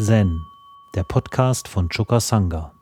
Zen, der Podcast von Choka Sangha.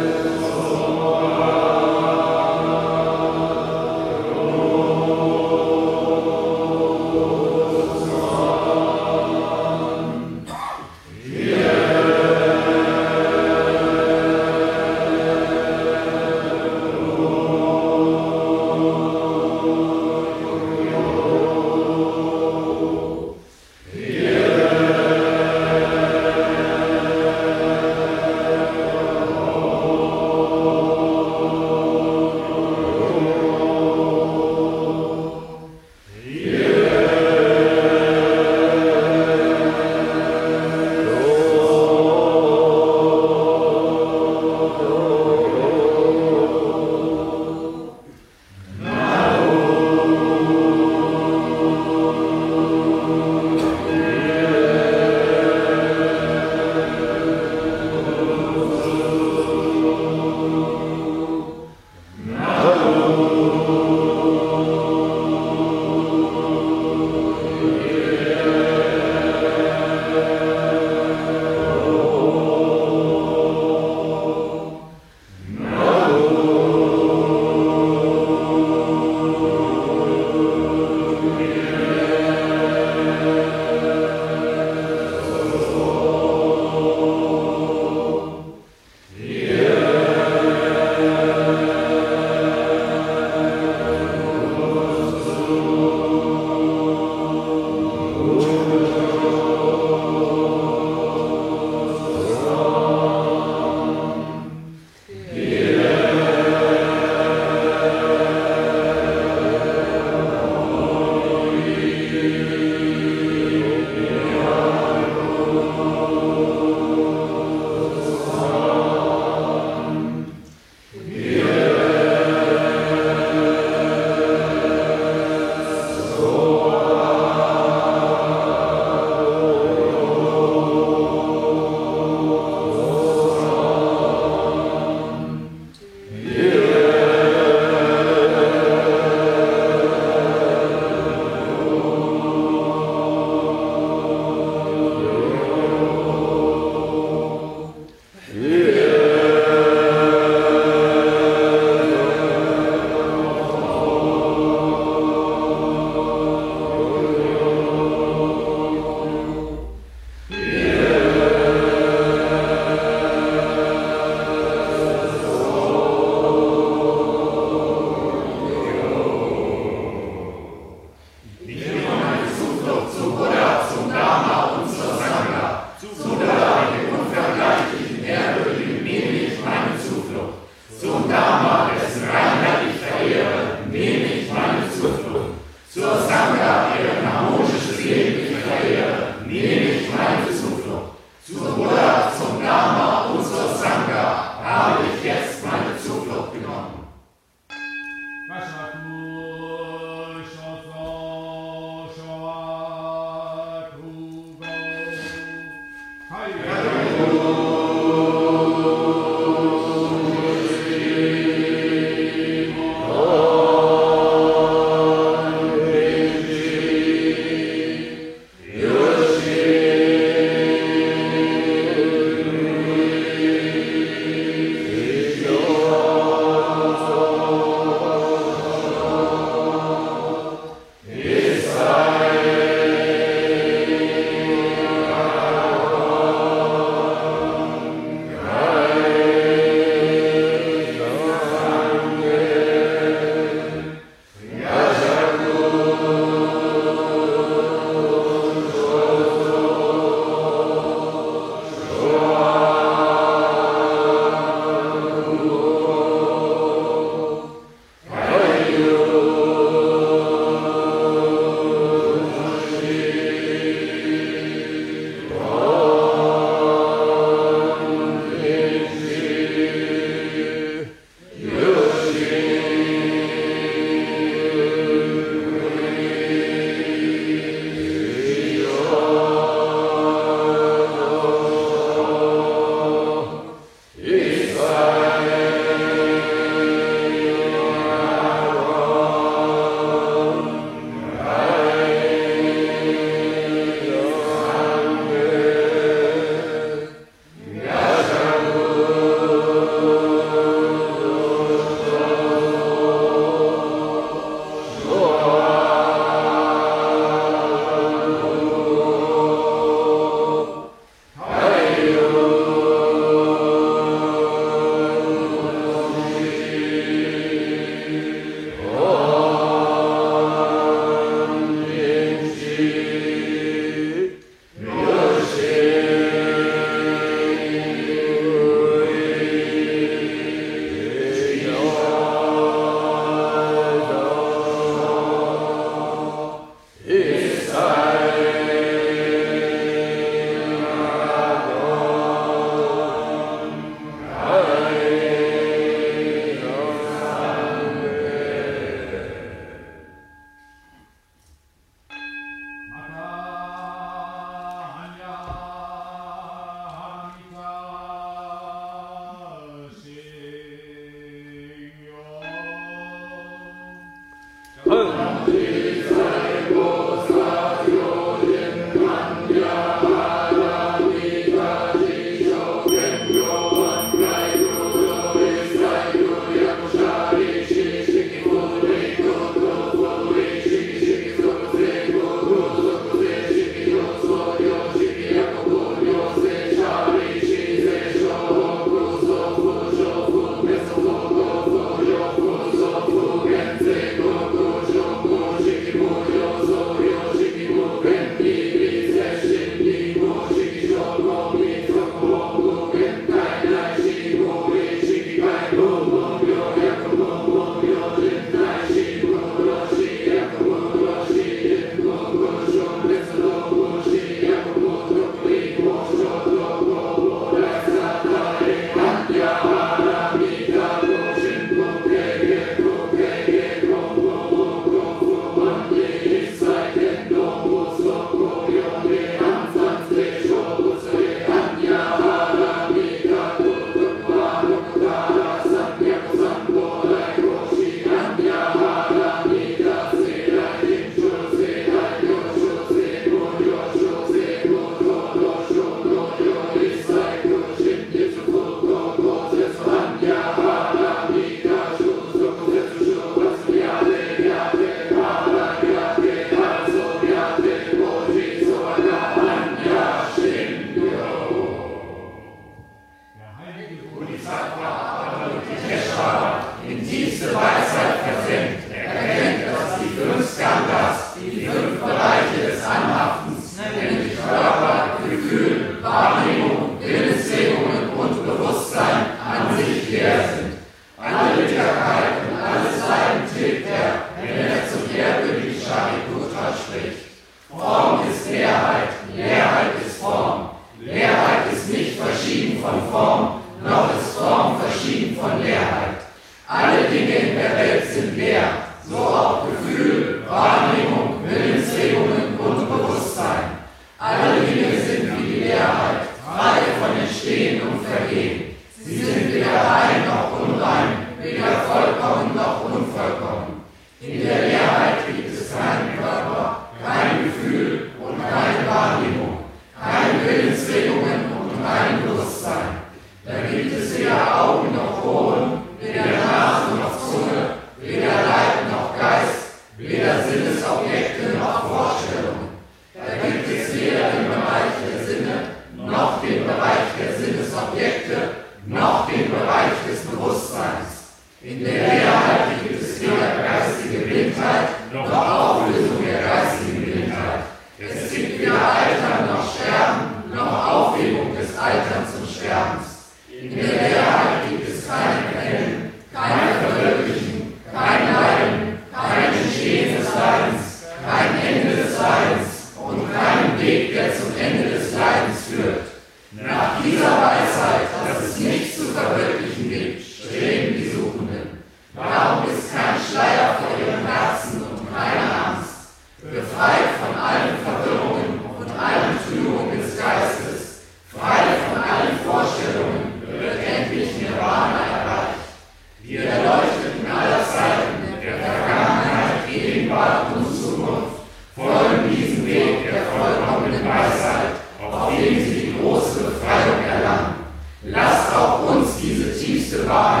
große Befreiung erlangen. Lasst auch uns diese tiefste Wahrheit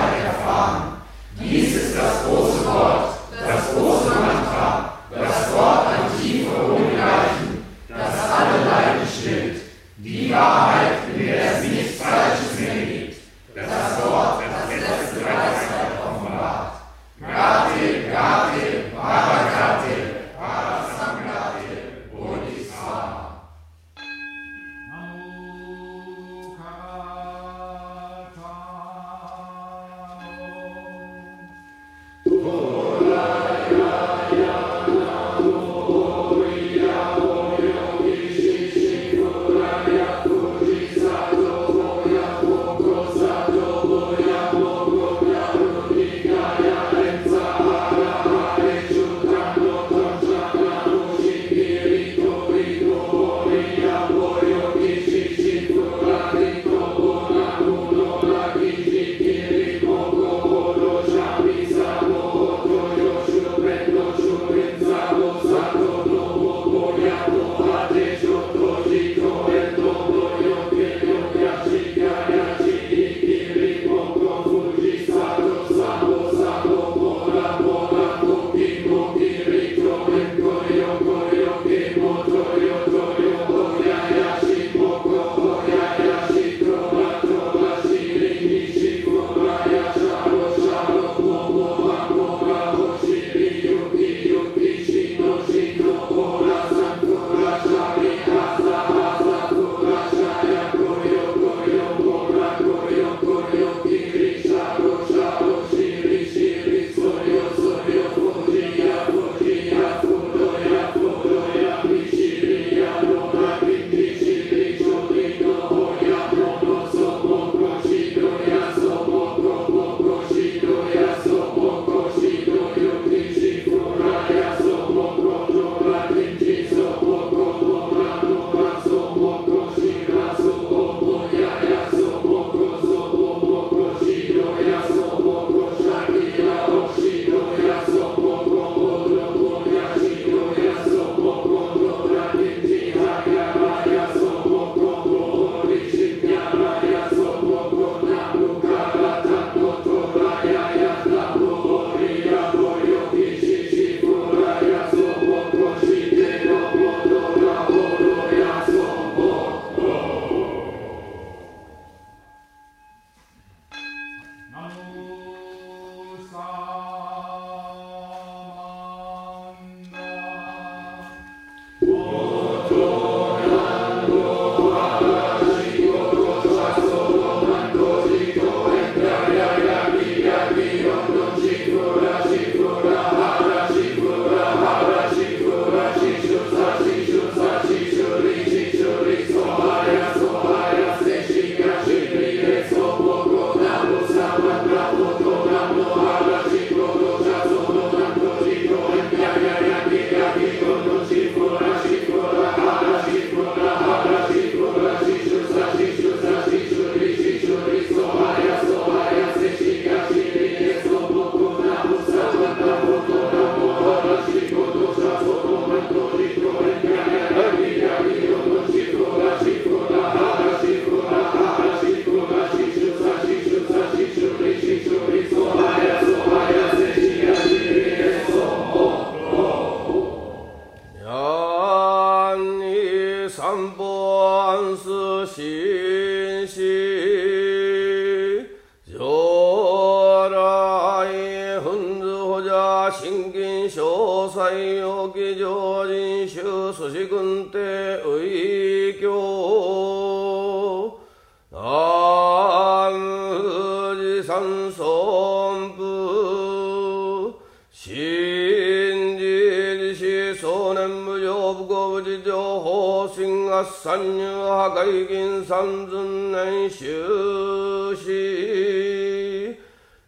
破壊銀三尊年終始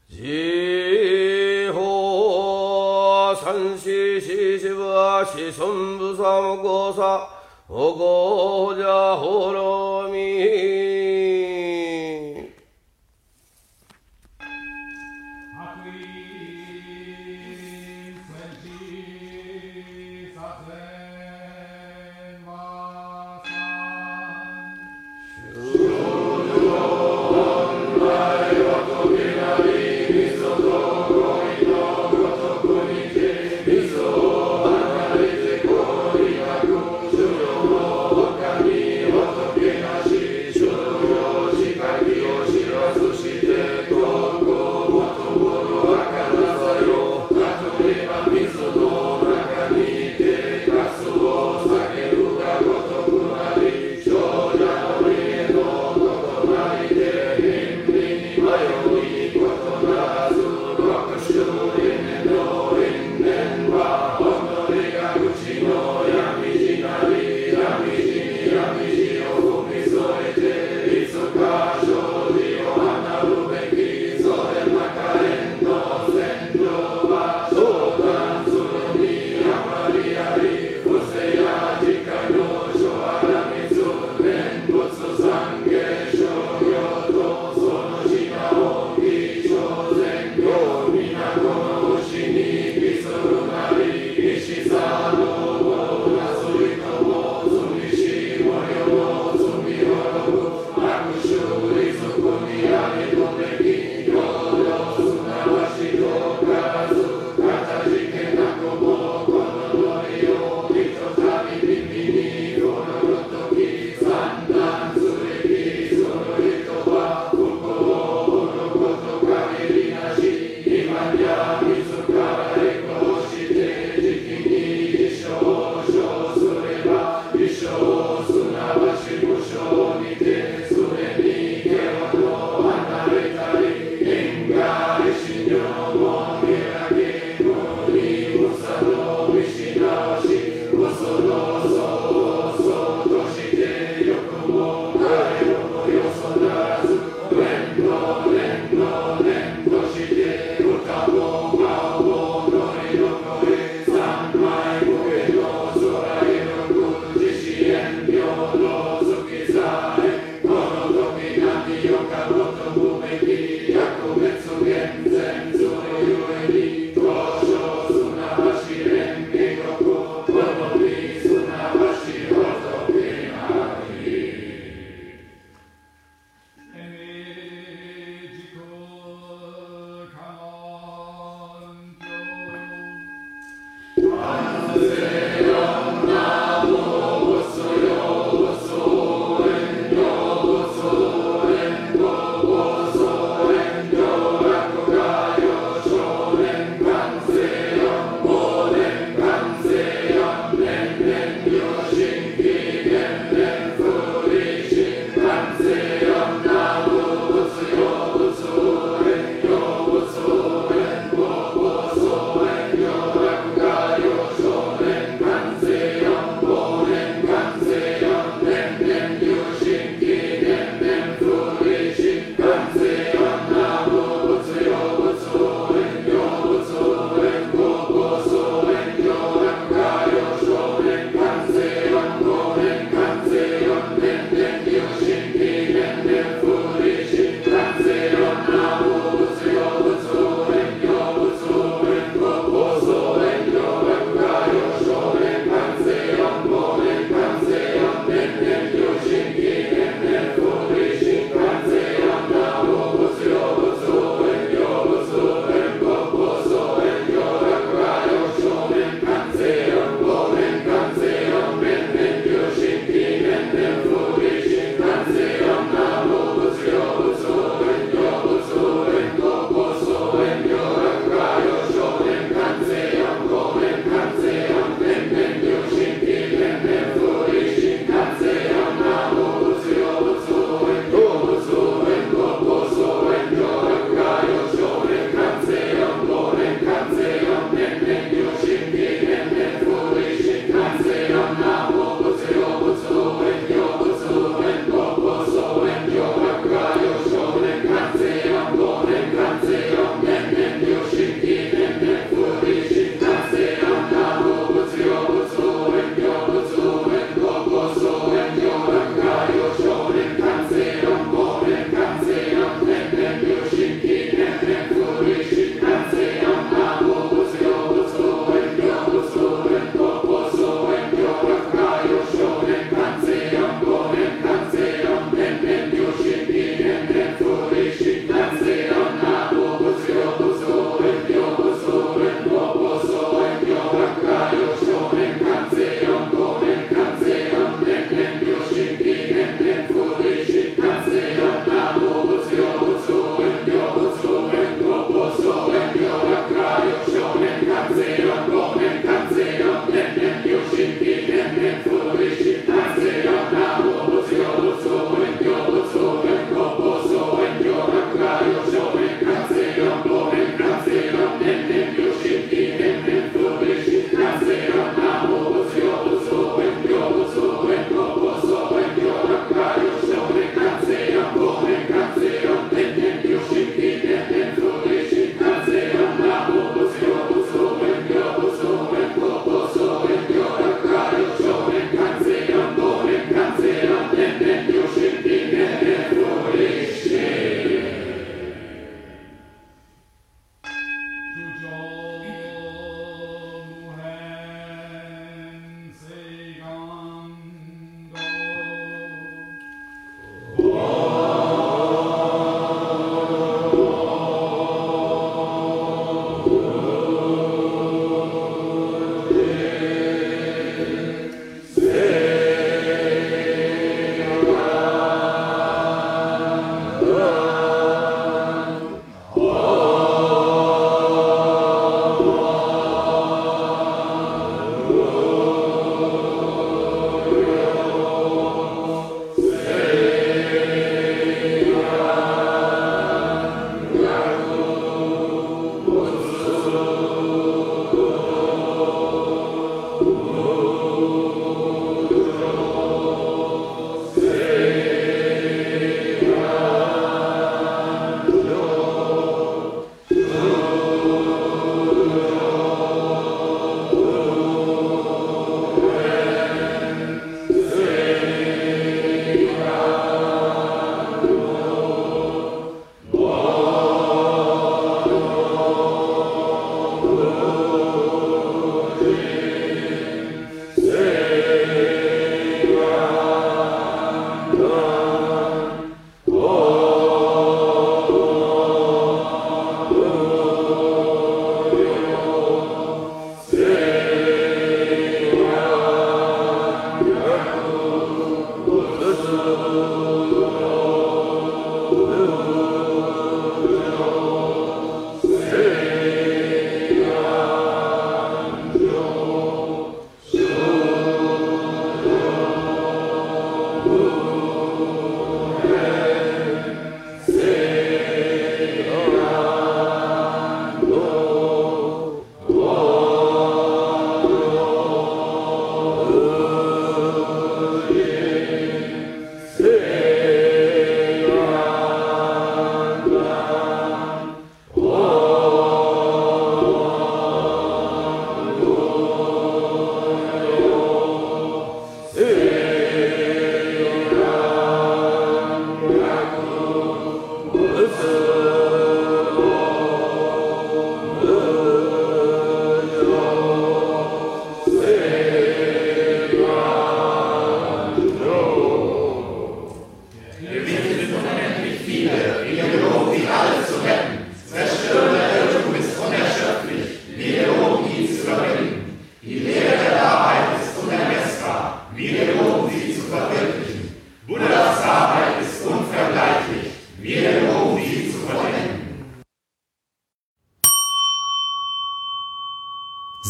時報三四四四部は子孫部三五差おごじゃほろみ